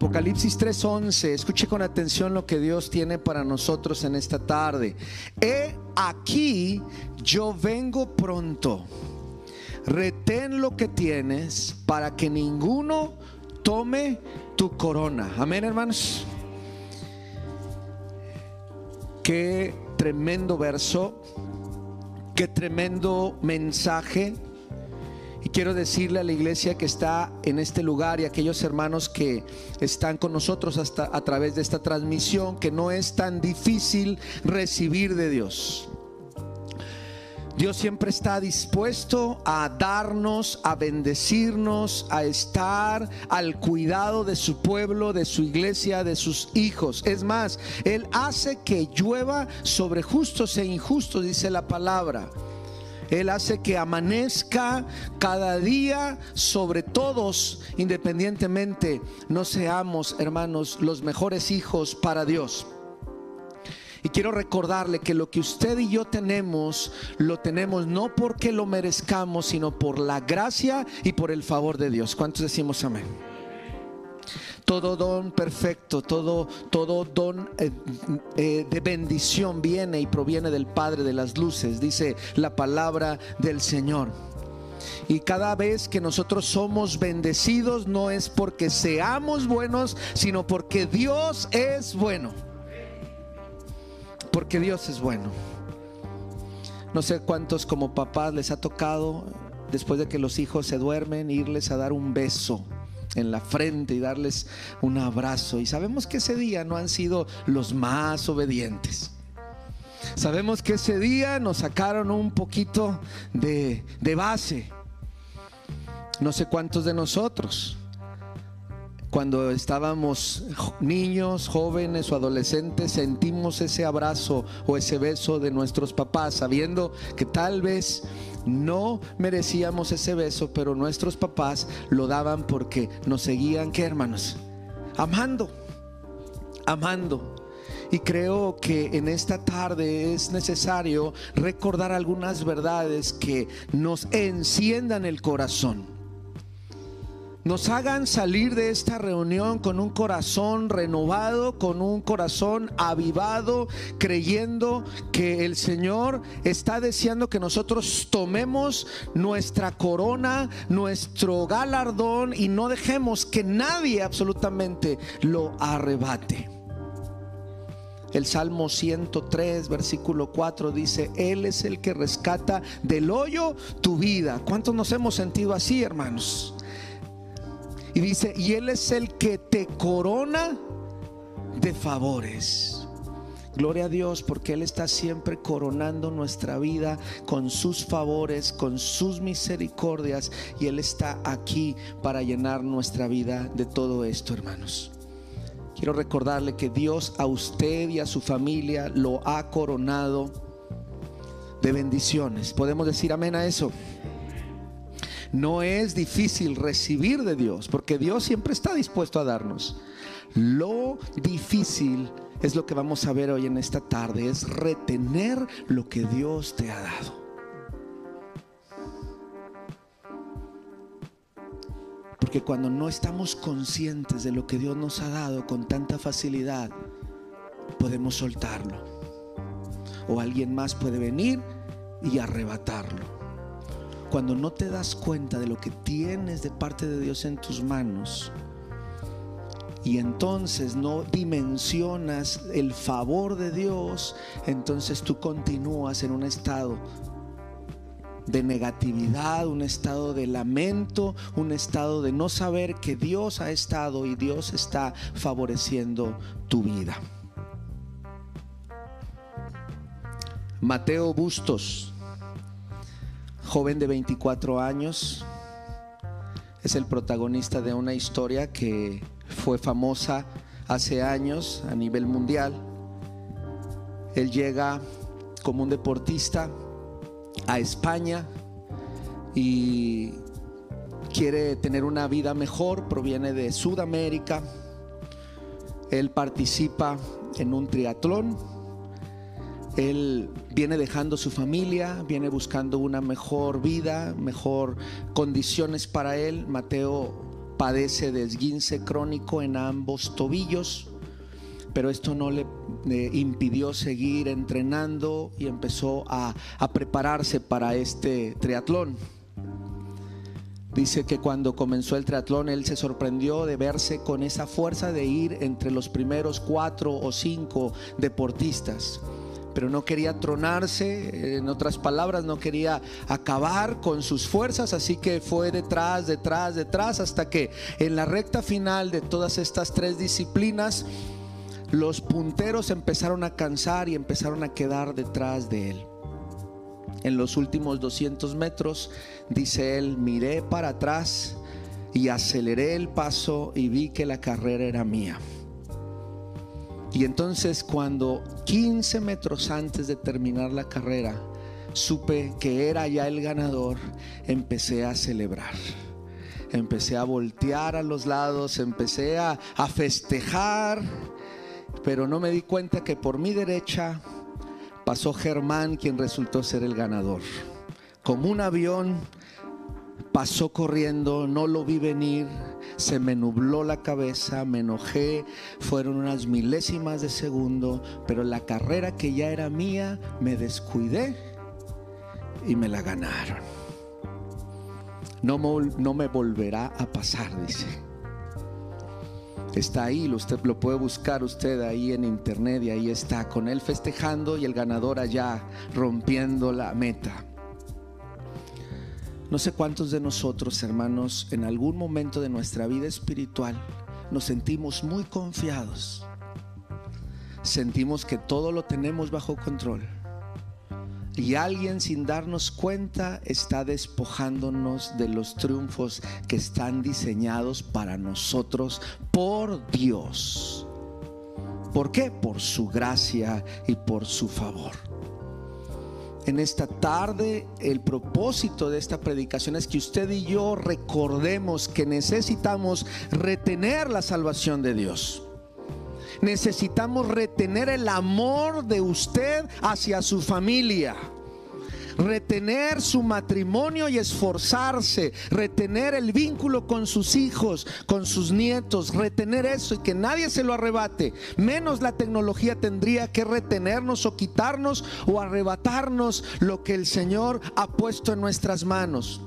Apocalipsis 3:11, escuche con atención lo que Dios tiene para nosotros en esta tarde. He aquí, yo vengo pronto. Retén lo que tienes para que ninguno tome tu corona. Amén, hermanos. Qué tremendo verso, qué tremendo mensaje y quiero decirle a la iglesia que está en este lugar y a aquellos hermanos que están con nosotros hasta a través de esta transmisión que no es tan difícil recibir de Dios. Dios siempre está dispuesto a darnos, a bendecirnos, a estar al cuidado de su pueblo, de su iglesia, de sus hijos. Es más, Él hace que llueva sobre justos e injustos, dice la palabra. Él hace que amanezca cada día sobre todos, independientemente no seamos, hermanos, los mejores hijos para Dios. Y quiero recordarle que lo que usted y yo tenemos, lo tenemos no porque lo merezcamos, sino por la gracia y por el favor de Dios. ¿Cuántos decimos amén? Todo don perfecto, todo, todo don eh, eh, de bendición viene y proviene del Padre de las Luces, dice la palabra del Señor. Y cada vez que nosotros somos bendecidos no es porque seamos buenos, sino porque Dios es bueno. Porque Dios es bueno. No sé cuántos como papás les ha tocado, después de que los hijos se duermen, irles a dar un beso en la frente y darles un abrazo. Y sabemos que ese día no han sido los más obedientes. Sabemos que ese día nos sacaron un poquito de, de base. No sé cuántos de nosotros cuando estábamos niños, jóvenes o adolescentes, sentimos ese abrazo o ese beso de nuestros papás, sabiendo que tal vez no merecíamos ese beso, pero nuestros papás lo daban porque nos seguían, ¿qué hermanos? Amando, amando. Y creo que en esta tarde es necesario recordar algunas verdades que nos enciendan el corazón nos hagan salir de esta reunión con un corazón renovado, con un corazón avivado, creyendo que el Señor está deseando que nosotros tomemos nuestra corona, nuestro galardón y no dejemos que nadie absolutamente lo arrebate. El Salmo 103, versículo 4 dice, Él es el que rescata del hoyo tu vida. ¿Cuántos nos hemos sentido así, hermanos? Y dice, y Él es el que te corona de favores. Gloria a Dios porque Él está siempre coronando nuestra vida con sus favores, con sus misericordias. Y Él está aquí para llenar nuestra vida de todo esto, hermanos. Quiero recordarle que Dios a usted y a su familia lo ha coronado de bendiciones. ¿Podemos decir amén a eso? No es difícil recibir de Dios, porque Dios siempre está dispuesto a darnos. Lo difícil es lo que vamos a ver hoy en esta tarde, es retener lo que Dios te ha dado. Porque cuando no estamos conscientes de lo que Dios nos ha dado con tanta facilidad, podemos soltarlo. O alguien más puede venir y arrebatarlo cuando no te das cuenta de lo que tienes de parte de Dios en tus manos, y entonces no dimensionas el favor de Dios, entonces tú continúas en un estado de negatividad, un estado de lamento, un estado de no saber que Dios ha estado y Dios está favoreciendo tu vida. Mateo Bustos joven de 24 años, es el protagonista de una historia que fue famosa hace años a nivel mundial. Él llega como un deportista a España y quiere tener una vida mejor, proviene de Sudamérica. Él participa en un triatlón él viene dejando su familia, viene buscando una mejor vida, mejor condiciones para él. Mateo padece de crónico en ambos tobillos, pero esto no le impidió seguir entrenando y empezó a prepararse para este triatlón. Dice que cuando comenzó el triatlón él se sorprendió de verse con esa fuerza de ir entre los primeros cuatro o cinco deportistas. Pero no quería tronarse, en otras palabras, no quería acabar con sus fuerzas, así que fue detrás, detrás, detrás, hasta que en la recta final de todas estas tres disciplinas, los punteros empezaron a cansar y empezaron a quedar detrás de él. En los últimos 200 metros, dice él, miré para atrás y aceleré el paso y vi que la carrera era mía. Y entonces cuando 15 metros antes de terminar la carrera, supe que era ya el ganador, empecé a celebrar. Empecé a voltear a los lados, empecé a, a festejar, pero no me di cuenta que por mi derecha pasó Germán, quien resultó ser el ganador. Como un avión, pasó corriendo, no lo vi venir, se me nubló la cabeza, me enojé, fueron unas milésimas de segundo, pero la carrera que ya era mía, me descuidé y me la ganaron. No, me volverá a pasar, dice. Está ahí, usted lo puede buscar usted ahí en internet y ahí está, con él festejando y el ganador allá rompiendo la meta. No sé cuántos de nosotros, hermanos, en algún momento de nuestra vida espiritual nos sentimos muy confiados. Sentimos que todo lo tenemos bajo control y alguien sin darnos cuenta está despojándonos de los triunfos que están diseñados para nosotros por Dios. ¿Por qué? Por su gracia y por su favor. En esta tarde el propósito de esta predicación es que usted y yo recordemos que necesitamos retener la salvación de Dios. Necesitamos retener el amor de usted hacia su familia retener su matrimonio y esforzarse, retener el vínculo con sus hijos, con sus nietos, retener eso y que nadie se lo arrebate. Menos la tecnología tendría que retenernos o quitarnos o arrebatarnos lo que el Señor ha puesto en nuestras manos.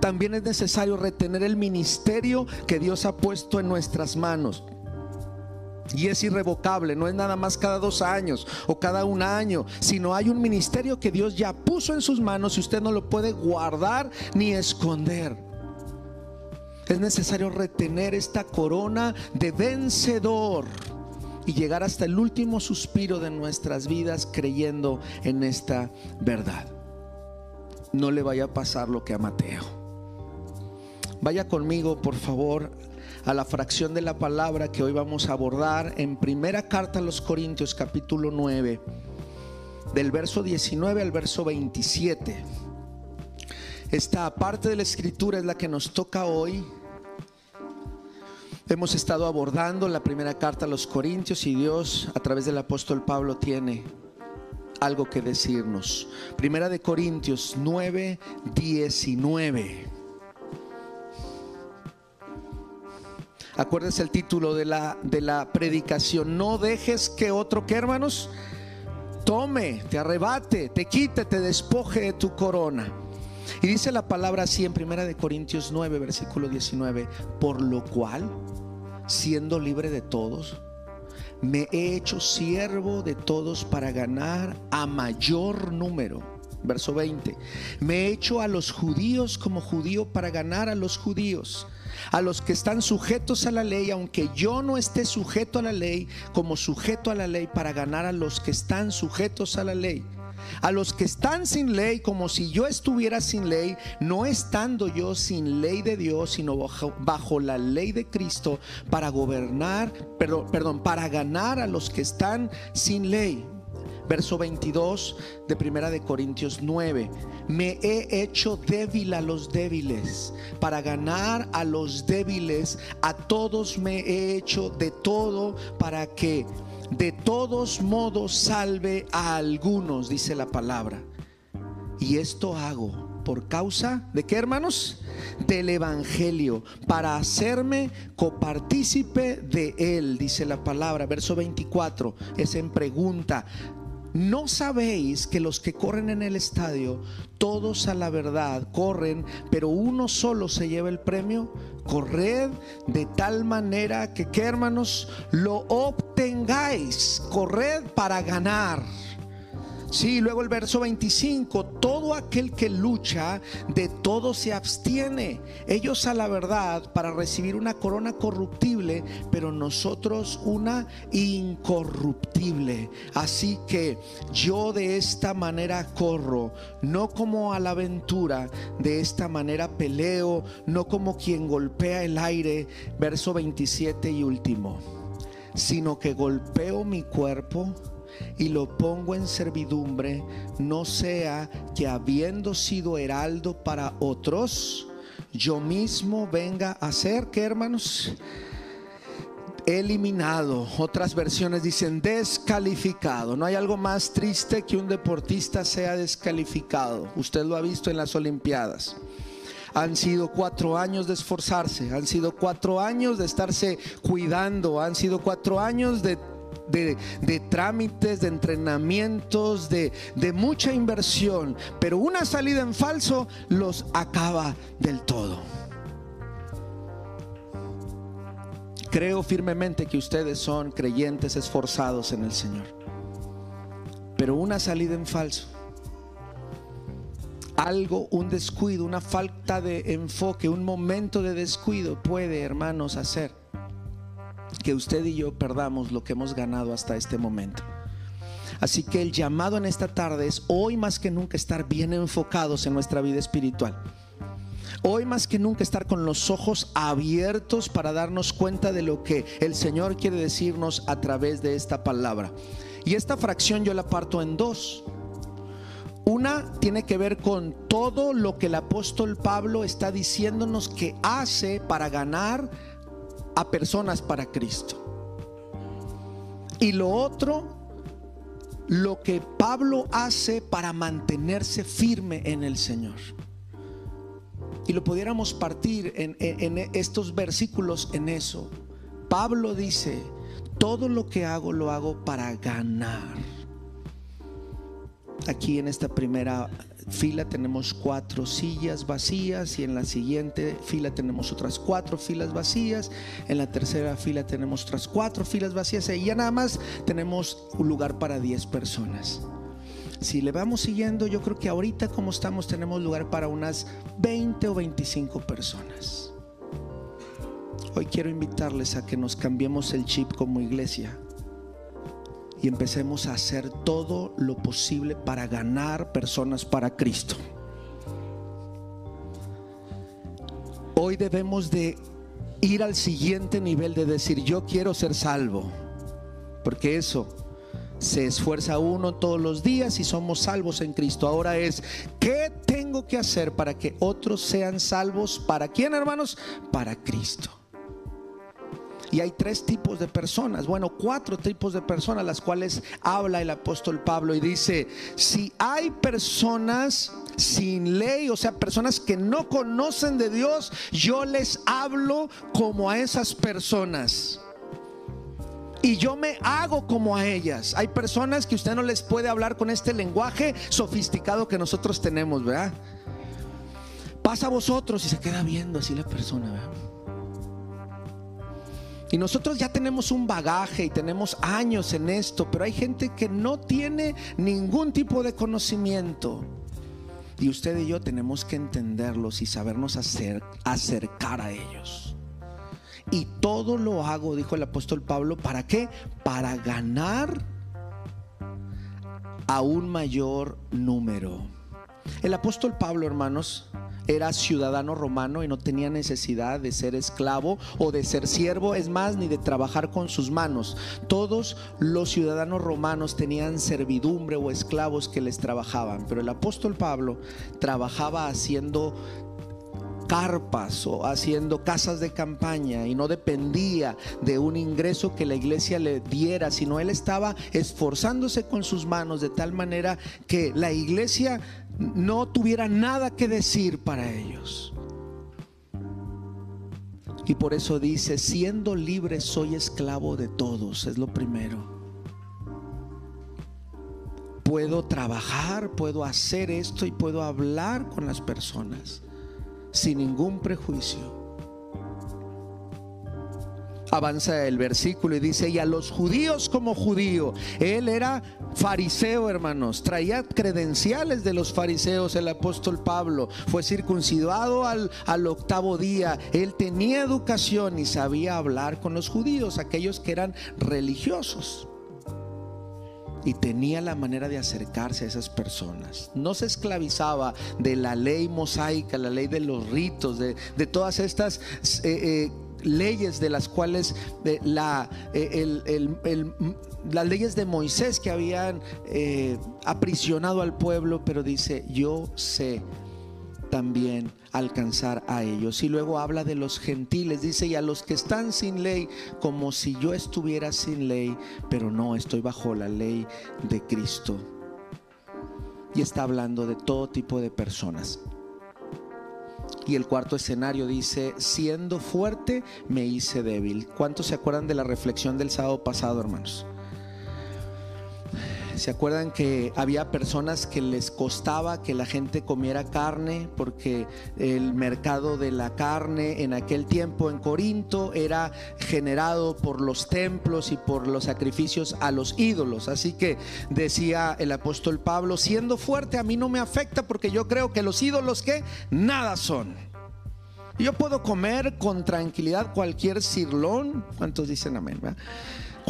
También es necesario retener el ministerio que Dios ha puesto en nuestras manos. Y es irrevocable, no es nada más cada dos años o cada un año, sino hay un ministerio que Dios ya puso en sus manos y usted no lo puede guardar ni esconder. Es necesario retener esta corona de vencedor y llegar hasta el último suspiro de nuestras vidas creyendo en esta verdad. No le vaya a pasar lo que a Mateo. Vaya conmigo, por favor, a la fracción de la palabra que hoy vamos a abordar en primera carta a los Corintios capítulo 9, del verso 19 al verso 27. Esta parte de la escritura es la que nos toca hoy. Hemos estado abordando la primera carta a los Corintios y Dios a través del apóstol Pablo tiene algo que decirnos. Primera de Corintios 9, 19. Acuérdense el título de la, de la predicación. No dejes que otro, que hermanos? Tome, te arrebate, te quite, te despoje de tu corona. Y dice la palabra así en Primera de Corintios 9, versículo 19, por lo cual, siendo libre de todos, me he hecho siervo de todos para ganar a mayor número. Verso 20, me he hecho a los judíos como judío para ganar a los judíos a los que están sujetos a la ley, aunque yo no esté sujeto a la ley, como sujeto a la ley para ganar a los que están sujetos a la ley. A los que están sin ley, como si yo estuviera sin ley, no estando yo sin ley de Dios, sino bajo, la ley de Cristo, para gobernar, perdón, perdón, para ganar a los que están sin ley verso 22 de Primera de Corintios 9. Me he hecho débil a los débiles para ganar a los débiles. A todos me he hecho de todo para que de todos modos salve a algunos, dice la palabra. Y esto hago por causa de qué hermanos? Del Evangelio, para hacerme copartícipe de él, dice la palabra, verso 24, es en pregunta. ¿No sabéis que los que corren en el estadio, todos a la verdad corren, pero uno solo se lleva el premio? Corred de tal manera que, ¿qué hermanos? Lo obtengáis. Corred para ganar. Sí, luego el verso 25, todo aquel que lucha, de todo se abstiene. Ellos a la verdad para recibir una corona corruptible, pero nosotros una incorruptible. Así que yo de esta manera corro, no como a la aventura, de esta manera peleo, no como quien golpea el aire. Verso 27 y último, sino que golpeo mi cuerpo y lo pongo en servidumbre, no sea que habiendo sido heraldo para otros, yo mismo venga a ser, ¿qué hermanos? Eliminado. Otras versiones dicen descalificado. No hay algo más triste que un deportista sea descalificado. Usted lo ha visto en las Olimpiadas. Han sido cuatro años de esforzarse, han sido cuatro años de estarse cuidando, han sido cuatro años de de, trámites, de entrenamientos, de, mucha inversión, pero una salida en falso los acaba del todo. Creo firmemente que ustedes son creyentes esforzados en el Señor. Pero una salida en falso, algo, un descuido, una falta de enfoque, un momento de descuido puede, hermanos, hacer que usted y yo perdamos lo que hemos ganado hasta este momento. Así que el llamado en esta tarde es hoy más que nunca estar bien enfocados en nuestra vida espiritual. Hoy más que nunca estar con los ojos abiertos para darnos cuenta de lo que el Señor quiere decirnos a través de esta palabra. Y esta fracción yo la parto en dos. Una tiene que ver con todo lo que el apóstol Pablo está diciéndonos que hace para ganar a personas para Cristo. Y lo otro, lo que Pablo hace para mantenerse firme en el Señor. Y lo pudiéramos partir en, estos versículos en eso. Pablo dice, todo lo que hago lo hago para ganar. Aquí en esta primera fila tenemos cuatro sillas vacías y en la siguiente fila tenemos otras cuatro filas vacías, en la tercera fila tenemos otras cuatro filas vacías y ya nada más tenemos un lugar para 10 personas. Si le vamos siguiendo, yo creo que ahorita como estamos tenemos lugar para unas 20 o 25 personas. Hoy quiero invitarles a que nos cambiemos el chip como iglesia y empecemos a hacer todo lo posible para ganar personas para Cristo. Hoy debemos de ir al siguiente nivel de decir, yo quiero ser salvo, porque eso se esfuerza uno todos los días y somos salvos en Cristo. Ahora es, ¿qué tengo que hacer para que otros sean salvos? ¿Para quién, hermanos? Para Cristo. Y hay tres tipos de personas, bueno, cuatro tipos de personas, las cuales habla el apóstol Pablo y dice, si hay personas sin ley, o sea, personas que no conocen de Dios, yo les hablo como a esas personas. Y yo me hago como a ellas. Hay personas que usted no les puede hablar con este lenguaje sofisticado que nosotros tenemos, ¿verdad? Pasa a vosotros y se queda viendo así la persona, ¿verdad? Y nosotros ya tenemos un bagaje y tenemos años en esto, pero hay gente que no tiene ningún tipo de conocimiento. Y usted y yo tenemos que entenderlos y sabernos acercar a ellos. Y todo lo hago, dijo el apóstol Pablo, ¿para qué? Para ganar a un mayor número. El apóstol Pablo, hermanos, era ciudadano romano y no tenía necesidad de ser esclavo o de ser siervo, es más, ni de trabajar con sus manos. Todos los ciudadanos romanos tenían servidumbre o esclavos que les trabajaban, pero el apóstol Pablo trabajaba haciendo carpas o haciendo casas de campaña y no dependía de un ingreso que la iglesia le diera, sino él estaba esforzándose con sus manos de tal manera que la iglesia no tuviera nada que decir para ellos. Y por eso dice, siendo libre soy esclavo de todos, es lo primero. Puedo trabajar, puedo hacer esto y puedo hablar con las personas sin ningún prejuicio. Avanza el versículo y dice, y a los judíos como judío, él era fariseo, hermanos, traía credenciales de los fariseos, el apóstol Pablo, fue circuncidado al, al octavo día, él tenía educación y sabía hablar con los judíos, aquellos que eran religiosos y tenía la manera de acercarse a esas personas. No se esclavizaba de la ley mosaica, la ley de los ritos, de, todas estas eh, eh, leyes de las cuales eh, las leyes de Moisés que habían aprisionado al pueblo, pero dice, yo sé también alcanzar a ellos. Y luego habla de los gentiles, dice, y a los que están sin ley, como si yo estuviera sin ley, pero no, estoy bajo la ley de Cristo. Y está hablando de todo tipo de personas. Y el cuarto escenario dice, siendo fuerte me hice débil. ¿Cuántos se acuerdan de la reflexión del sábado pasado, hermanos? ¿Se acuerdan que había personas que les costaba que la gente comiera carne porque el mercado de la carne en aquel tiempo en Corinto era generado por los templos y por los sacrificios a los ídolos? Así que decía el apóstol Pablo, siendo fuerte a mí no me afecta porque yo creo que los ídolos que nada son. Yo puedo comer con tranquilidad cualquier cirlón. ¿Cuántos dicen amén?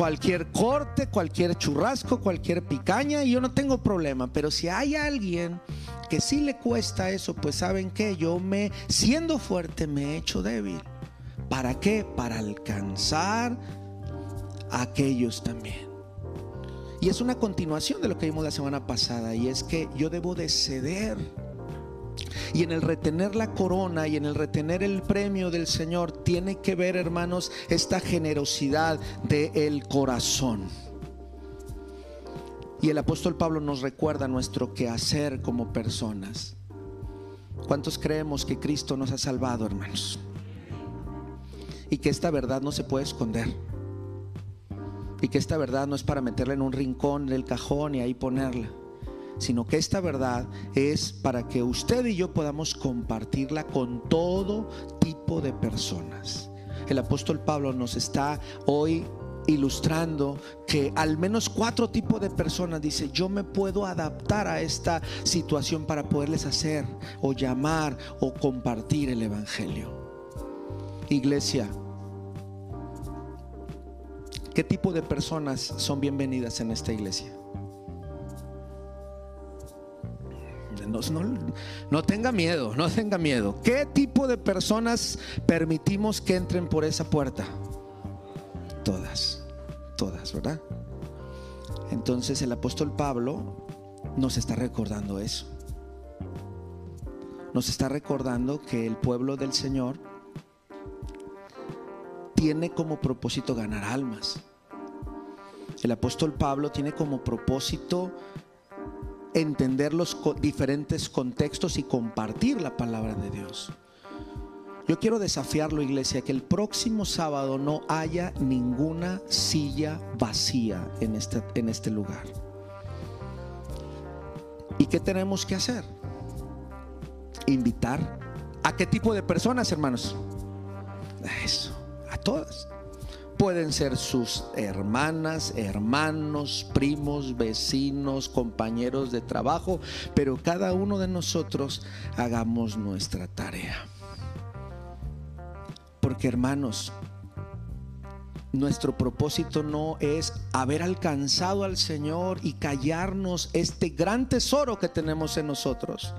Cualquier corte, cualquier churrasco, cualquier picaña y yo no tengo problema. Pero si hay alguien que sí le cuesta eso, pues saben que yo me, siendo fuerte, me he hecho débil. ¿Para qué? Para alcanzar a aquellos también. Y es una continuación de lo que vimos la semana pasada y es que yo debo de ceder y en el retener la corona y en el retener el premio del Señor tiene que ver, hermanos, esta generosidad del corazón. Y el apóstol Pablo nos recuerda nuestro quehacer como personas. ¿Cuántos creemos que Cristo nos ha salvado, hermanos? Y que esta verdad no se puede esconder. Y que esta verdad no es para meterla en un rincón del cajón y ahí ponerla sino que esta verdad es para que usted y yo podamos compartirla con todo tipo de personas. El apóstol Pablo nos está hoy ilustrando que al menos cuatro tipos de personas dice, yo me puedo adaptar a esta situación para poderles hacer o llamar o compartir el Evangelio. Iglesia, ¿qué tipo de personas son bienvenidas en esta iglesia? No, tenga miedo, no tenga miedo. ¿Qué tipo de personas permitimos que entren por esa puerta? Todas, todas, ¿verdad? Entonces el apóstol Pablo nos está recordando eso. Nos está recordando que el pueblo del Señor tiene como propósito ganar almas. El apóstol Pablo tiene como propósito entender los diferentes contextos y compartir la palabra de Dios. Yo quiero desafiarlo, iglesia, que el próximo sábado no haya ninguna silla vacía en este, en este lugar. ¿Y qué tenemos que hacer? Invitar. ¿A qué tipo de personas, hermanos? A eso, a todas pueden ser sus hermanas, hermanos, primos, vecinos, compañeros de trabajo, pero cada uno de nosotros hagamos nuestra tarea. Porque hermanos, nuestro propósito no es haber alcanzado al Señor y callarnos este gran tesoro que tenemos en nosotros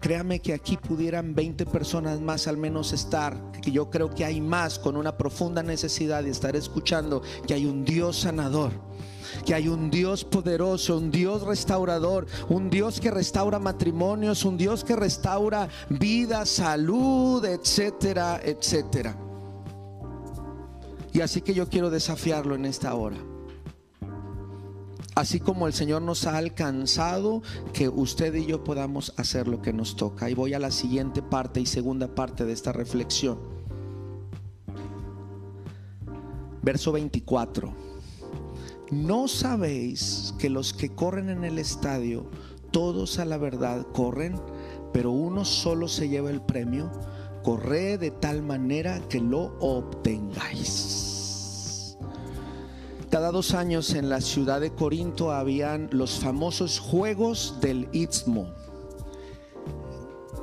créame que aquí pudieran 20 personas más al menos estar, que yo creo que hay más con una profunda necesidad de estar escuchando que hay un Dios sanador que hay un Dios poderoso, un Dios restaurador, un Dios que restaura matrimonios, un Dios que restaura vida, salud, etcétera, etcétera. Y así que yo quiero desafiarlo en esta hora. Así como el Señor nos ha alcanzado, que usted y yo podamos hacer lo que nos toca. Y voy a la siguiente parte y segunda parte de esta reflexión. Verso 24. ¿No sabéis que los que corren en el estadio, todos a la verdad corren, pero uno solo se lleva el premio? Corre de tal manera que lo obtengáis. Cada dos años en la ciudad de Corinto habían los famosos Juegos del Istmo.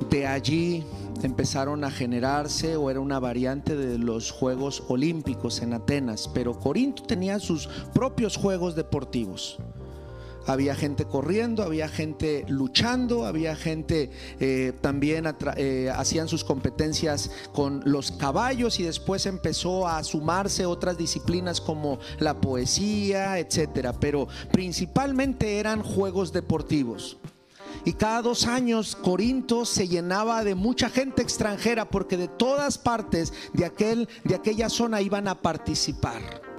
De allí empezaron a generarse o era una variante de los Juegos Olímpicos en Atenas, pero Corinto tenía sus propios Juegos Deportivos. Había gente corriendo, había gente luchando, había gente eh, también eh, hacían sus competencias con los caballos y después empezó a sumarse otras disciplinas como la poesía, etcétera. Pero principalmente eran juegos deportivos. Y cada dos años Corinto se llenaba de mucha gente extranjera porque de todas partes de, aquel, de aquella zona iban a participar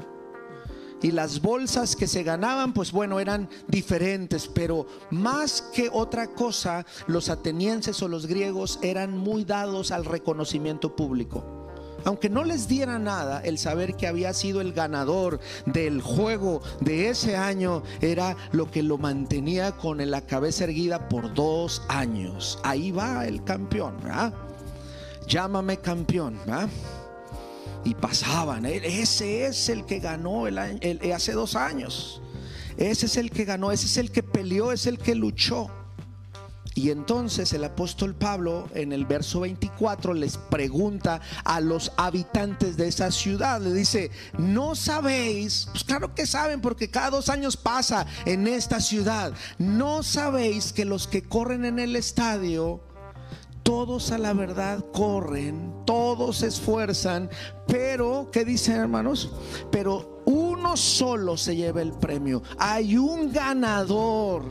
y las bolsas que se ganaban, pues bueno, eran diferentes, pero más que otra cosa, los atenienses o los griegos eran muy dados al reconocimiento público. Aunque no les diera nada, el saber que había sido el ganador del juego de ese año era lo que lo mantenía con la cabeza erguida por dos años. Ahí va el campeón, Llámame campeón, ¿verdad? Y pasaban. Ese es el que ganó el, hace dos años. Ese es el que ganó, ese es el que peleó, es el que luchó. Y entonces el apóstol Pablo en el verso 24 les pregunta a los habitantes de esa ciudad, le dice, ¿no sabéis? Pues claro que saben porque cada dos años pasa en esta ciudad. ¿No sabéis que los que corren en el estadio todos a la verdad corren, todos se esfuerzan, pero, ¿qué dicen hermanos? Pero uno solo se lleva el premio. Hay un ganador.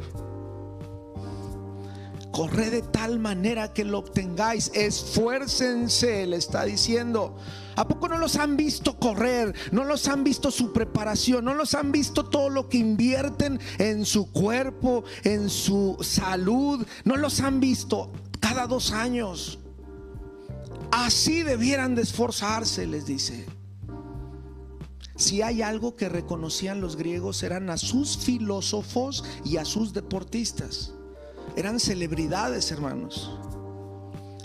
Corre de tal manera que lo obtengáis. Esfuércense, le está diciendo. ¿A poco no los han visto correr? ¿No los han visto su preparación? ¿No los han visto todo lo que invierten en su cuerpo, en su salud? ¿No los han visto? cada dos años. Así debieran de esforzarse, les dice. Si hay algo que reconocían los griegos eran a sus filósofos y a sus deportistas. Eran celebridades, hermanos.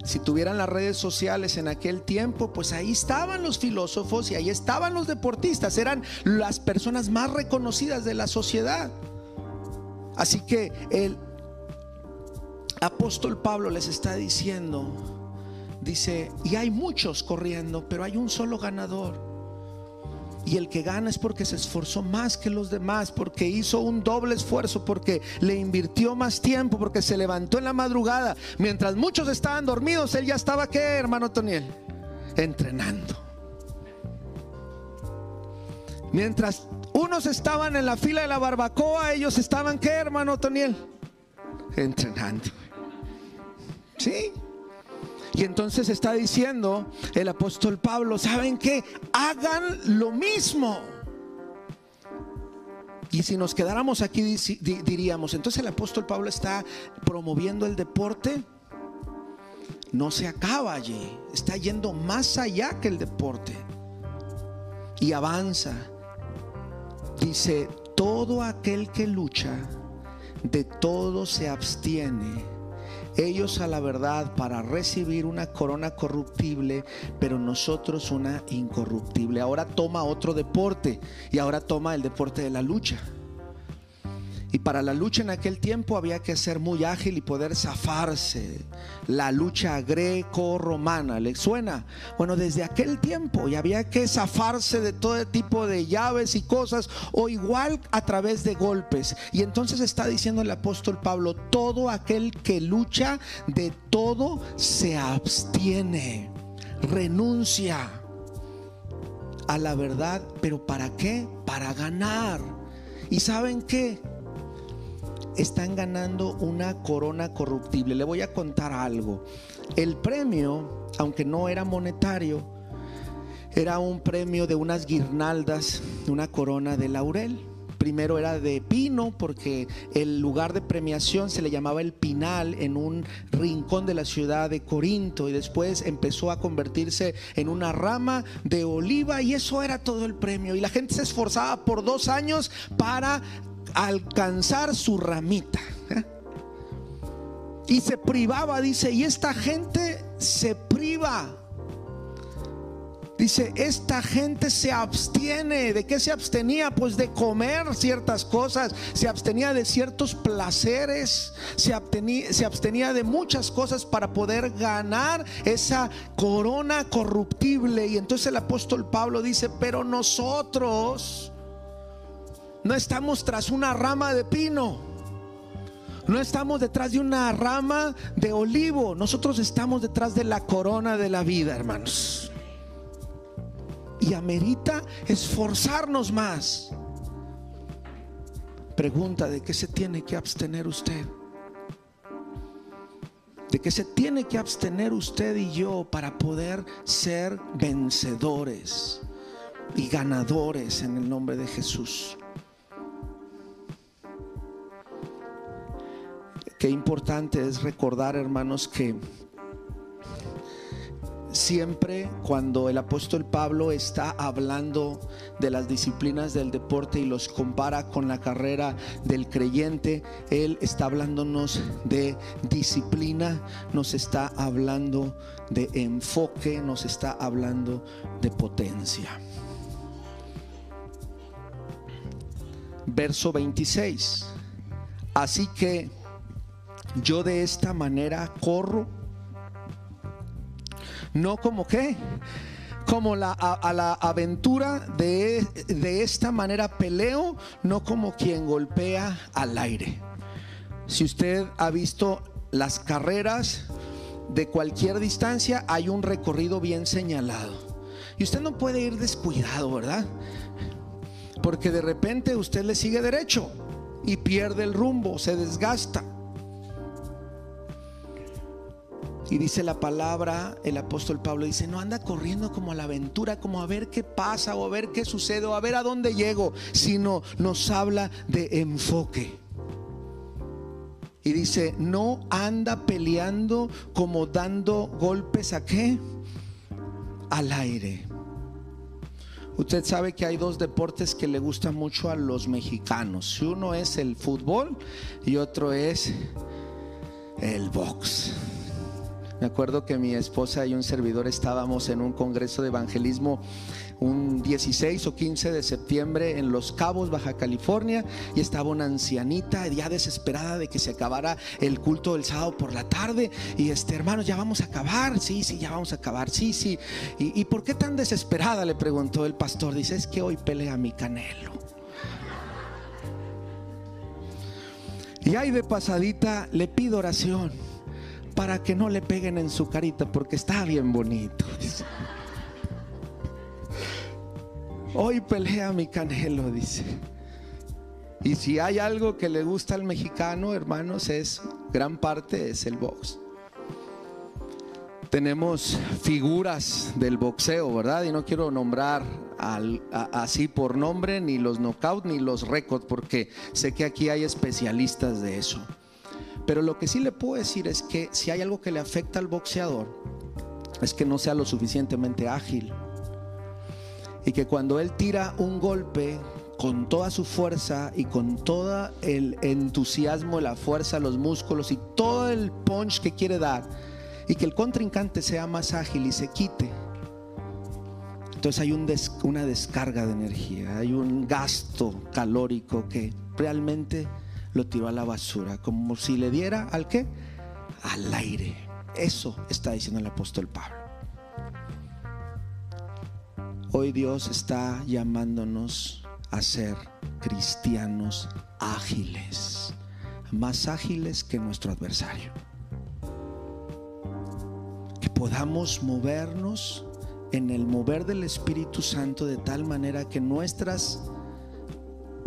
Si tuvieran las redes sociales en aquel tiempo, pues ahí estaban los filósofos y ahí estaban los deportistas. Eran las personas más reconocidas de la sociedad. Así que el, apóstol Pablo les está diciendo, dice, y hay muchos corriendo, pero hay un solo ganador. Y el que gana es porque se esforzó más que los demás, porque hizo un doble esfuerzo, porque le invirtió más tiempo, porque se levantó en la madrugada. Mientras muchos estaban dormidos, él ya estaba, ¿qué, hermano Toniel? Entrenando. Mientras unos estaban en la fila de la barbacoa, ellos estaban, ¿qué, hermano Toniel? Entrenando. ¿Sí? Y entonces está diciendo el apóstol Pablo, ¿saben qué? Hagan lo mismo. Y si nos quedáramos aquí diríamos, entonces el apóstol Pablo está promoviendo el deporte. No se acaba allí, está yendo más allá que el deporte. Y avanza. Dice, todo aquel que lucha, de todo se abstiene ellos a la verdad para recibir una corona corruptible, pero nosotros una incorruptible. Ahora toma otro deporte y ahora toma el deporte de la lucha. Y para la lucha en aquel tiempo había que ser muy ágil y poder zafarse. La lucha greco-romana, ¿le suena? Bueno, desde aquel tiempo y había que zafarse de todo tipo de llaves y cosas o igual a través de golpes. Y entonces está diciendo el apóstol Pablo, todo aquel que lucha de todo se abstiene, renuncia a la verdad, pero ¿para qué? Para ganar. ¿Y saben qué? Están ganando una corona corruptible. Le voy a contar algo. El premio, aunque no era monetario, era un premio de unas guirnaldas, una corona de laurel. primero era de pino porque el lugar de premiación se le llamaba el Pinal en un rincón de la ciudad de Corinto y después empezó a convertirse en una rama de oliva y eso era todo el premio. Y la gente se esforzaba por dos años para alcanzar su ramita. ¿eh? Y se privaba, dice, y esta gente se priva Dice, esta gente se abstiene. ¿De qué se abstenía? Pues de comer ciertas cosas. Se abstenía de ciertos placeres. Se se abstenía de muchas cosas para poder ganar esa corona corruptible. Y entonces el apóstol Pablo dice, pero nosotros no estamos tras una rama de pino. No estamos detrás de una rama de olivo. Nosotros estamos detrás de la corona de la vida, hermanos y amerita esforzarnos más. Pregunta, ¿de qué se tiene que abstener usted? ¿De qué se tiene que abstener usted y yo para poder ser vencedores y ganadores en el nombre de Jesús? Qué importante es recordar, hermanos, que siempre cuando el apóstol Pablo está hablando de las disciplinas del deporte y los compara con la carrera del creyente, él está hablándonos de disciplina, nos está hablando de enfoque, nos está hablando de potencia. Verso 26. Así que yo de esta manera corro no como qué, como la, a, la aventura de, de esta manera peleo, no como quien golpea al aire. Si usted ha visto las carreras de cualquier distancia, hay un recorrido bien señalado. Y usted no puede ir descuidado, ¿verdad? Porque de repente usted le sigue derecho y pierde el rumbo, se desgasta. Y dice la palabra, el apóstol Pablo dice, no anda corriendo como a la aventura, como a ver qué pasa o a ver qué sucede o a ver a dónde llego, sino nos habla de enfoque. Y dice, no anda peleando como dando golpes a qué? Al aire. Usted sabe que hay dos deportes que le gustan mucho a los mexicanos. Uno es el fútbol y otro es el box. Me acuerdo que mi esposa y un servidor estábamos en un congreso de evangelismo un 16 o 15 de septiembre en Los Cabos, Baja California, y estaba una ancianita ya desesperada de que se acabara el culto del sábado por la tarde. Y este hermano, ya vamos a acabar, sí, sí, ya vamos a acabar, sí, sí. ¿Y, y por qué tan desesperada? Le preguntó el pastor. Dice, es que hoy pelea mi canelo. Y ahí de pasadita le pido oración para que no le peguen en su carita porque está bien bonito. Hoy pelea mi canelo, dice. Y si hay algo que le gusta al mexicano, hermanos, es gran parte es el box. Tenemos figuras del boxeo, ¿verdad? Y no quiero nombrar así por nombre ni los knockouts ni los récords, porque sé que aquí hay especialistas de eso. Pero lo que sí le puedo decir es que si hay algo que le afecta al boxeador, es que no sea lo suficientemente ágil. Y que cuando él tira un golpe con toda su fuerza y con todo el entusiasmo, la fuerza, los músculos y todo el punch que quiere dar, y que el contrincante sea más ágil y se quite, entonces hay una descarga de energía, hay un gasto calórico que realmente lo tiró a la basura, como si le diera al qué? Al aire. Eso está diciendo el apóstol Pablo. Hoy Dios está llamándonos a ser cristianos ágiles, más ágiles que nuestro adversario. Que podamos movernos en el mover del Espíritu Santo de tal manera que nuestras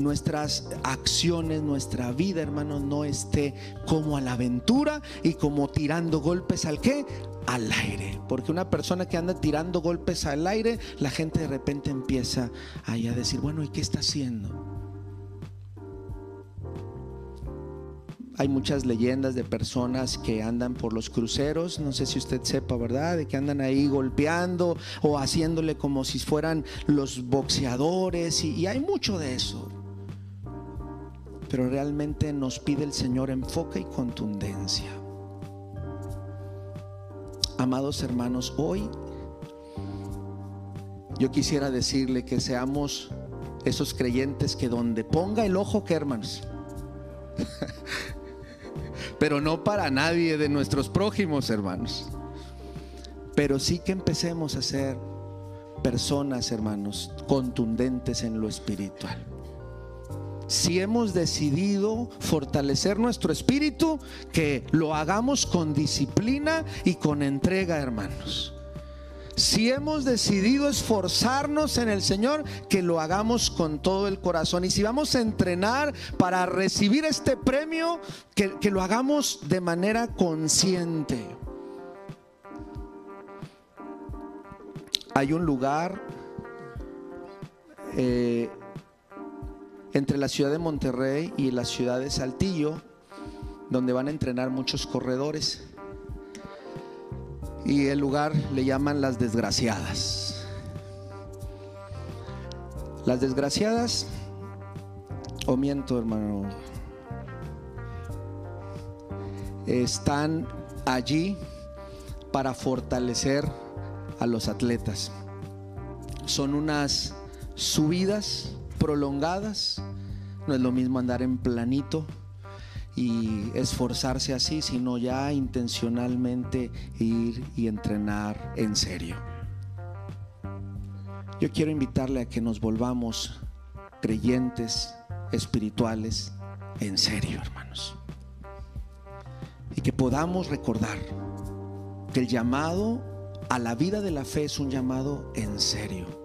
nuestras acciones, nuestra vida, hermanos, no esté como a la aventura y como tirando golpes al qué? Al aire. Porque una persona que anda tirando golpes al aire, la gente de repente empieza ahí a decir, bueno, ¿y qué está haciendo? Hay muchas leyendas de personas que andan por los cruceros, no sé si usted sepa, ¿verdad? De que andan ahí golpeando o haciéndole como si fueran los boxeadores y, y hay mucho de eso. Pero realmente nos pide el Señor enfoque y contundencia. Amados hermanos, hoy yo quisiera decirle que seamos esos creyentes que donde ponga el ojo, que hermanos, pero no para nadie de nuestros prójimos, hermanos. Pero sí que empecemos a ser personas, hermanos, contundentes en lo espiritual. Si hemos decidido fortalecer nuestro espíritu, que lo hagamos con disciplina y con entrega, hermanos. Si hemos decidido esforzarnos en el Señor, que lo hagamos con todo el corazón. Y si vamos a entrenar para recibir este premio, que, lo hagamos de manera consciente. Hay un lugar eh, entre la ciudad de Monterrey y la ciudad de Saltillo, donde van a entrenar muchos corredores y el lugar le llaman las desgraciadas. Las desgraciadas, o miento hermano, están allí para fortalecer a los atletas. Son unas subidas prolongadas, no es lo mismo andar en planito y esforzarse así, sino ya intencionalmente ir y entrenar en serio. Yo quiero invitarle a que nos volvamos creyentes espirituales en serio, hermanos. Y que podamos recordar que el llamado a la vida de la fe es un llamado en serio.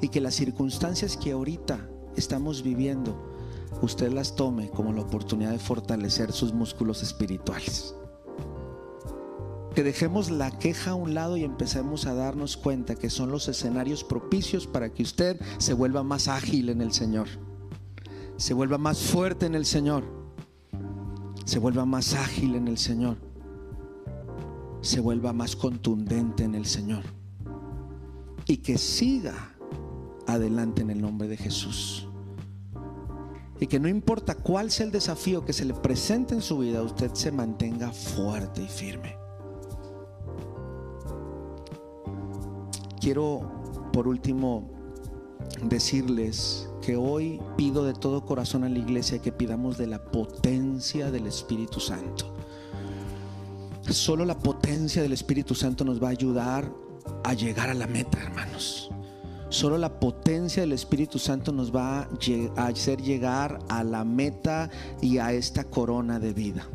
Y que las circunstancias que ahorita estamos viviendo usted las tome como la oportunidad de fortalecer sus músculos espirituales. Que dejemos la queja a un lado y empecemos a darnos cuenta que son los escenarios propicios para que usted se vuelva más ágil en el Señor, se vuelva más fuerte en el Señor, se vuelva más ágil en el Señor, se vuelva más contundente en el Señor y que siga adelante en el nombre de Jesús. Y que no importa cuál sea el desafío que se le presente en su vida, usted se mantenga fuerte y firme. Quiero, por último, decirles que hoy pido de todo corazón a la iglesia que pidamos de la potencia del Espíritu Santo. Solo la potencia del Espíritu Santo nos va a ayudar a llegar a la meta, hermanos. Solo la potencia del Espíritu Santo nos va a hacer llegar a la meta y a esta corona de vida.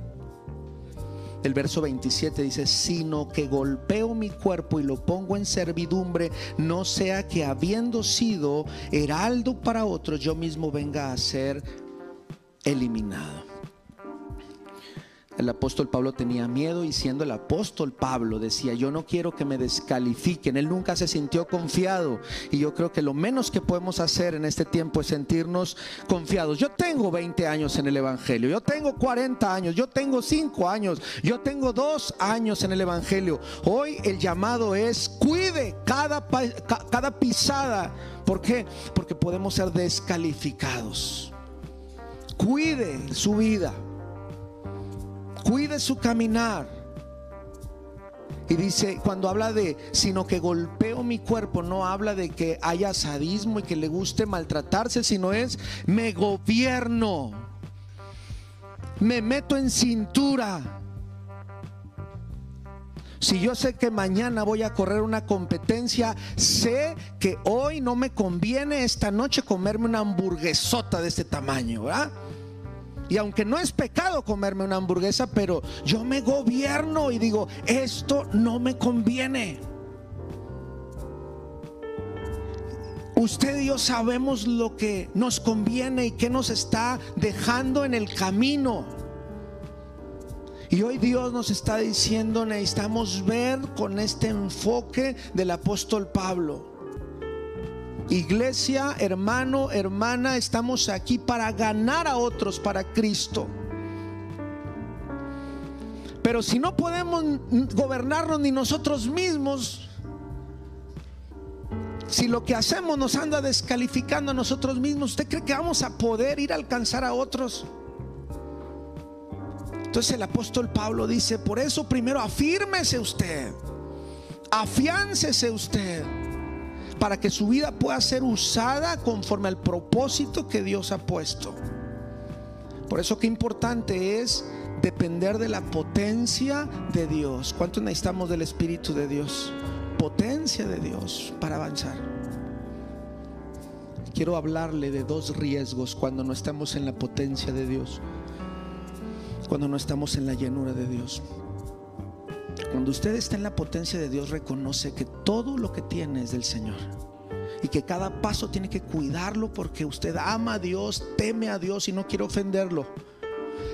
El verso 27 dice, sino que golpeo mi cuerpo y lo pongo en servidumbre, no sea que habiendo sido heraldo para otros, yo mismo venga a ser eliminado. El apóstol Pablo tenía miedo y siendo el apóstol Pablo decía, yo no quiero que me descalifiquen. Él nunca se sintió confiado y yo creo que lo menos que podemos hacer en este tiempo es sentirnos confiados. Yo tengo 20 años en el Evangelio, yo tengo 40 años, yo tengo 5 años, yo tengo 2 años en el Evangelio. Hoy el llamado es cuide cada, cada pisada. ¿Por qué? Porque podemos ser descalificados. Cuide su vida cuide su caminar. Y dice, cuando habla de, sino que golpeo mi cuerpo, no habla de que haya sadismo y que le guste maltratarse, sino es, me gobierno, me meto en cintura. Si yo sé que mañana voy a correr una competencia, sé que hoy no me conviene esta noche comerme una hamburguesota de este tamaño, ¿verdad? Y aunque no es pecado comerme una hamburguesa, pero yo me gobierno y digo, esto no me conviene. Usted y yo sabemos lo que nos conviene y que nos está dejando en el camino. Y hoy Dios nos está diciendo, necesitamos ver con este enfoque del apóstol Pablo. Iglesia, hermano, hermana, estamos aquí para ganar a otros para Cristo. Pero si no podemos gobernarnos ni nosotros mismos, si lo que hacemos nos anda descalificando a nosotros mismos, ¿usted cree que vamos a poder ir a alcanzar a otros? Entonces el apóstol Pablo dice, por eso primero afírmese usted, afiáncese usted, para que su vida pueda ser usada conforme al propósito que Dios ha puesto. Por eso qué importante es depender de la potencia de Dios. ¿Cuánto necesitamos del Espíritu de Dios? Potencia de Dios para avanzar. Quiero hablarle de dos riesgos cuando no estamos en la potencia de Dios, cuando no estamos en la llenura de Dios. Cuando usted está en la potencia de Dios, reconoce que todo lo que tiene es del Señor y que cada paso tiene que cuidarlo porque usted ama a Dios, teme a Dios y no quiere ofenderlo.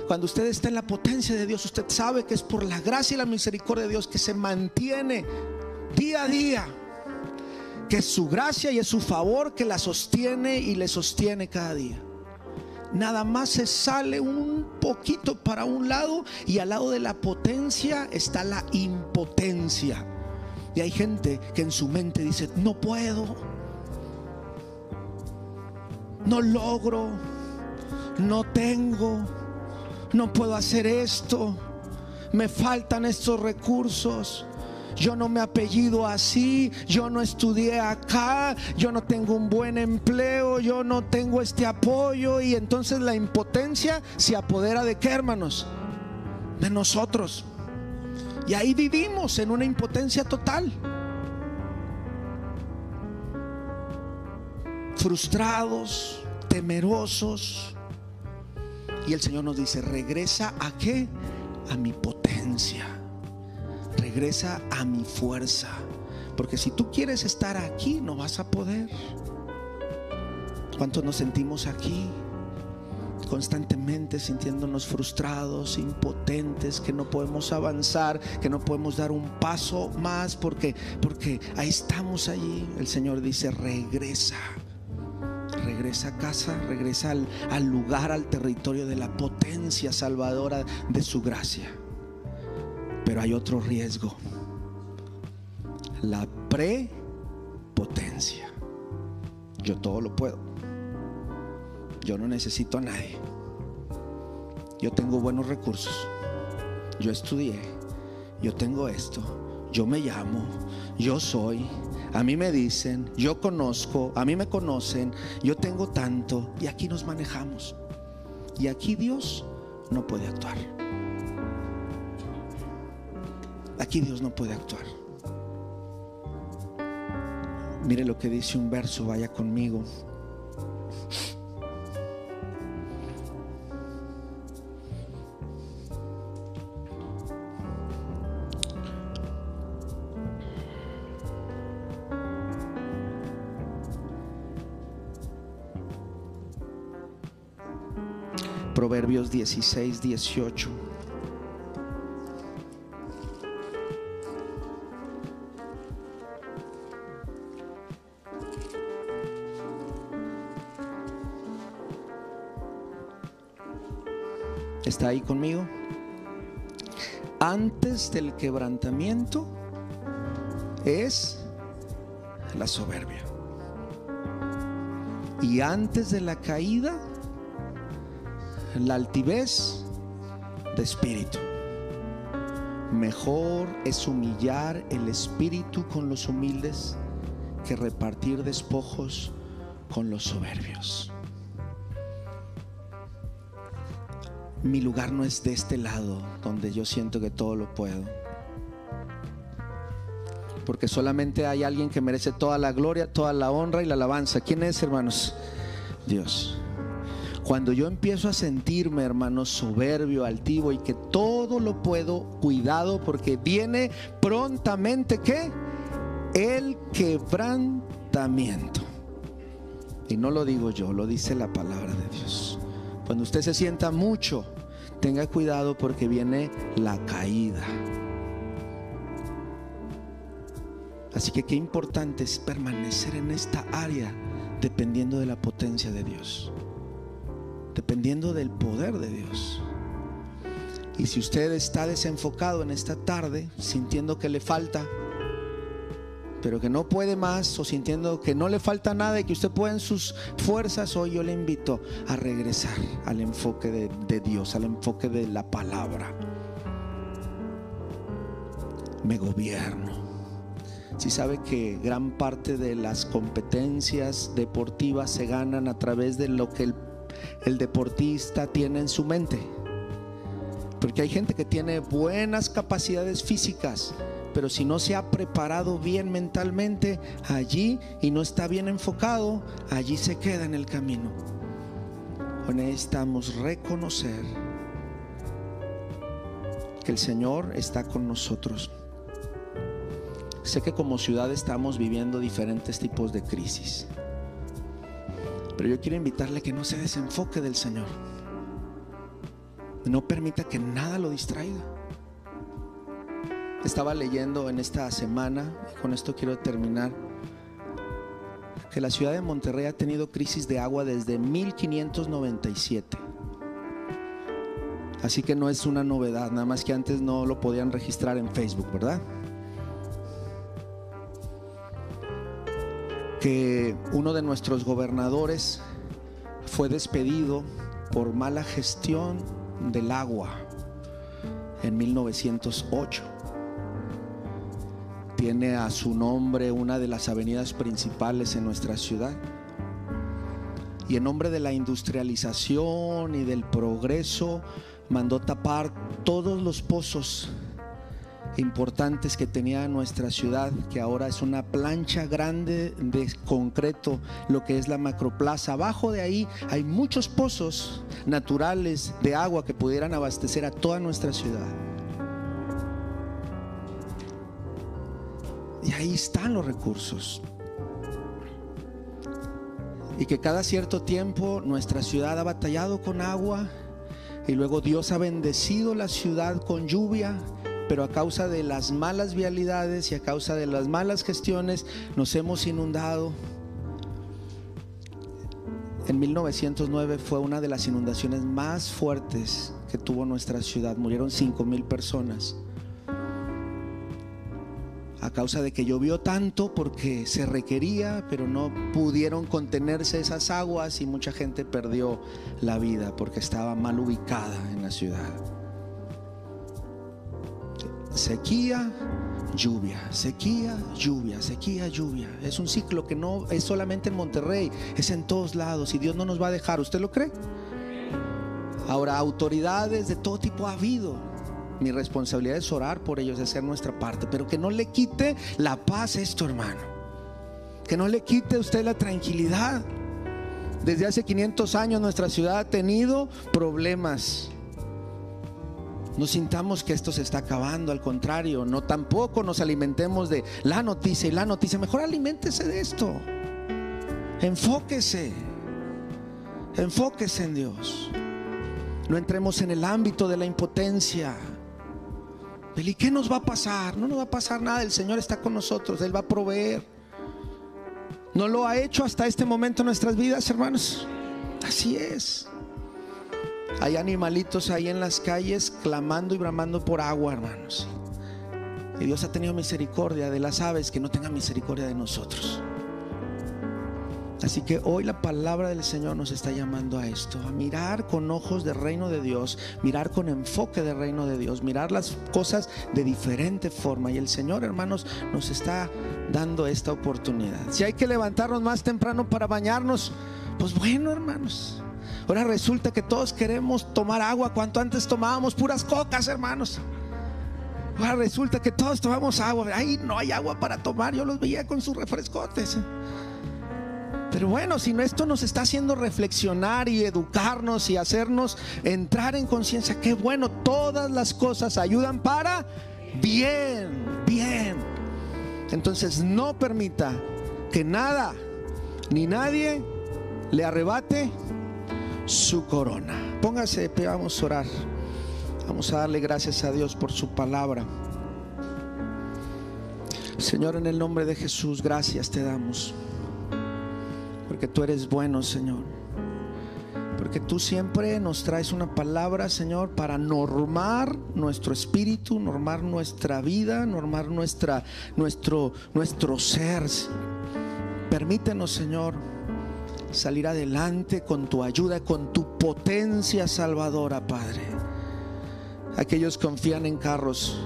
Cuando usted está en la potencia de Dios, usted sabe que es por la gracia y la misericordia de Dios que se mantiene día a día. Que es su gracia y es su favor que la sostiene y le sostiene cada día. Nada más se sale un poquito para un lado y al lado de la potencia está la impotencia. Y hay gente que en su mente dice, no puedo no logro, no tengo, no puedo hacer esto, me faltan estos recursos. Yo no me apellido así, yo no estudié acá, yo no tengo un buen empleo, yo no tengo este apoyo y entonces la impotencia se apodera de qué, hermanos? De nosotros. Y ahí vivimos en una impotencia total. frustrados, temerosos. Y el Señor nos dice, regresa a qué? A mi potencia. Regresa a mi fuerza. Porque si tú quieres estar aquí, no vas a poder. ¿Cuántos nos sentimos aquí? constantemente sintiéndonos frustrados, impotentes, que no podemos avanzar, que no podemos dar un paso más porque porque ahí estamos allí. El Señor dice, "Regresa." regresa a casa, regresa al, lugar, al territorio de la potencia salvadora de su gracia. Pero hay otro riesgo, la prepotencia. Yo todo lo puedo. Yo no necesito a nadie. Yo tengo buenos recursos. Yo estudié. Yo tengo esto. Yo me llamo. Yo soy a mí me dicen, yo conozco, a mí me conocen, yo tengo tanto y aquí nos manejamos. Y aquí Dios no puede actuar. Aquí Dios no puede actuar. Mire lo que dice un verso, vaya conmigo. Proverbios 16, 18. ¿Está ahí conmigo? Antes del quebrantamiento es la soberbia. Y antes de la caída la altivez de espíritu. Mejor es humillar el espíritu con los humildes que repartir despojos con los soberbios. Mi lugar no es de este lado, donde yo siento que todo lo puedo. Porque solamente hay alguien que merece toda la gloria, toda la honra y la alabanza. ¿Quién es, hermanos? Dios. Cuando yo empiezo a sentirme, hermano, soberbio, altivo y que todo lo puedo, cuidado, porque viene prontamente ¿qué? El quebrantamiento. Y no lo digo yo, lo dice la palabra de Dios. Cuando usted se sienta mucho, tenga cuidado porque viene la caída. Así que qué importante es permanecer en esta área dependiendo de la potencia de Dios dependiendo del poder de Dios. Y si usted está desenfocado en esta tarde, sintiendo que le falta, pero que no puede más o sintiendo que no le falta nada y que usted puede en sus fuerzas, hoy yo le invito a regresar al enfoque de, Dios, al enfoque de la palabra. Me gobierno. Si sabe que gran parte de las competencias deportivas se ganan a través de lo que el deportista tiene en su mente. Porque hay gente que tiene buenas capacidades físicas, pero si no se ha preparado bien mentalmente allí y no está bien enfocado, allí se queda en el camino. Necesitamos reconocer que el Señor está con nosotros. Sé que como ciudad estamos viviendo diferentes tipos de crisis, pero yo quiero invitarle que no se desenfoque del Señor. No permita que nada lo distraiga. Estaba leyendo en esta semana, y con esto quiero terminar, que la ciudad de Monterrey ha tenido crisis de agua desde 1597. Así que no es una novedad, nada más que antes no lo podían registrar en Facebook, ¿verdad? Que uno de nuestros gobernadores fue despedido por mala gestión del agua en 1908 tiene a su nombre una de las avenidas principales en nuestra ciudad. Y en nombre de la industrialización y del progreso, mandó tapar todos los pozos importantes que tenía nuestra ciudad, que ahora es una plancha grande de concreto, lo que es la macroplaza. Abajo de ahí hay muchos pozos naturales de agua que pudieran abastecer a toda nuestra ciudad. Ahí están los recursos. Y que cada cierto tiempo nuestra ciudad ha batallado con agua y luego Dios ha bendecido la ciudad con lluvia, pero a causa de las malas vialidades y a causa de las malas gestiones nos hemos inundado. En 1909 fue una de las inundaciones más fuertes que tuvo nuestra ciudad. Murieron 5 mil personas a causa de que llovió tanto porque se requería, pero no pudieron contenerse esas aguas y mucha gente perdió la vida porque estaba mal ubicada en la ciudad. Sequía, lluvia, sequía, lluvia, sequía, lluvia. Es un ciclo que no es solamente en Monterrey, es en todos lados y Dios no nos va a dejar. ¿Usted lo cree? Ahora, autoridades de todo tipo ha habido, mi responsabilidad es orar por ellos, hacer nuestra parte, pero que no le quite la paz esto, hermano. Que no le quite a usted la tranquilidad. Desde hace 500 años nuestra ciudad ha tenido problemas. No sintamos que esto se está acabando, al contrario, no tampoco nos alimentemos de la noticia y la noticia. Mejor aliméntese de esto. Enfóquese. Enfóquese en Dios. No entremos en el ámbito de la impotencia. ¿Y qué nos va a pasar? No nos va a pasar nada, el Señor está con nosotros, Él va a proveer. No lo ha hecho hasta este momento en nuestras vidas, hermanos. Así es. Hay animalitos ahí en las calles clamando y bramando por agua, hermanos. Y Dios ha tenido misericordia de las aves, que no tenga misericordia de nosotros. Así que hoy la palabra del Señor nos está llamando a esto, a mirar con ojos de reino de Dios, mirar con enfoque de reino de Dios, mirar las cosas de diferente forma. Y el Señor, hermanos, nos está dando esta oportunidad. Si hay que levantarnos más temprano para bañarnos, pues bueno, hermanos. Ahora resulta que todos queremos tomar agua cuanto antes tomábamos puras cocas, hermanos. Ahora resulta que todos tomamos agua. Ahí no hay agua para tomar. Yo los veía con sus refrescotes. Pero bueno, si no, esto nos está haciendo reflexionar y educarnos y hacernos entrar en conciencia, qué bueno, todas las cosas ayudan para bien, bien. Entonces no permita que nada ni nadie le arrebate su corona. Póngase, vamos a orar. Vamos a darle gracias a Dios por su palabra. Señor, en el nombre de Jesús, gracias te damos porque tú eres bueno, Señor. Porque tú siempre nos traes una palabra, Señor, para normar nuestro espíritu, normar nuestra vida, normar nuestra, nuestro, nuestro ser. Permítenos, Señor, salir adelante con tu ayuda, con tu potencia salvadora, Padre. Aquellos confían en carros,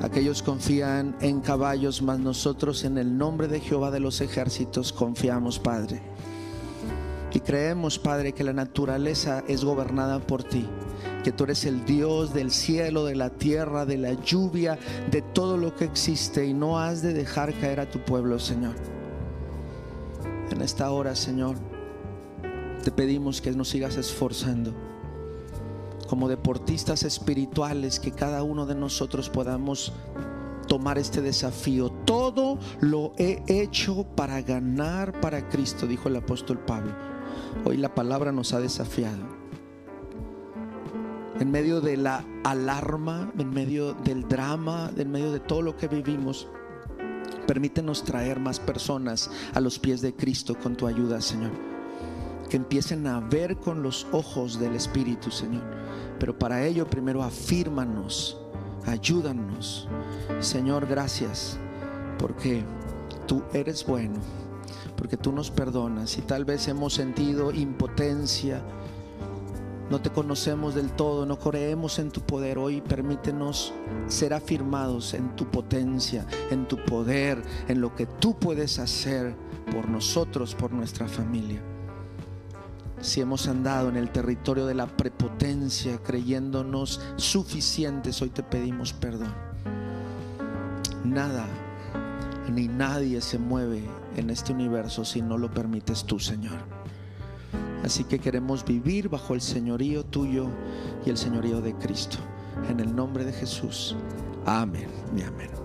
aquellos confían en caballos, mas nosotros en el nombre de Jehová de los ejércitos confiamos, Padre. Y creemos, Padre, que la naturaleza es gobernada por ti, que tú eres el Dios del cielo, de la tierra, de la lluvia, de todo lo que existe y no has de dejar caer a tu pueblo, Señor. En esta hora, Señor, te pedimos que nos sigas esforzando como deportistas espirituales, que cada uno de nosotros podamos tomar este desafío. Todo lo he hecho para ganar para Cristo, dijo el apóstol Pablo. Hoy la palabra nos ha desafiado. En medio de la alarma, en medio del drama, en medio de todo lo que vivimos, permítenos traer más personas a los pies de Cristo con tu ayuda, Señor. Que empiecen a ver con los ojos del Espíritu, Señor. Pero para ello primero afírmanos, ayúdanos. Señor, gracias porque tú eres bueno porque tú nos perdonas y tal vez hemos sentido impotencia, no te conocemos del todo, no creemos en tu poder. Hoy permítenos ser afirmados en tu potencia, en tu poder, en lo que tú puedes hacer por nosotros, por nuestra familia. Si hemos andado en el territorio de la prepotencia, creyéndonos suficientes, hoy te pedimos perdón. Nada ni nadie se mueve en este universo si no lo permites tú, Señor. Así que queremos vivir bajo el señorío tuyo y el señorío de Cristo. En el nombre de Jesús. Amén y amén.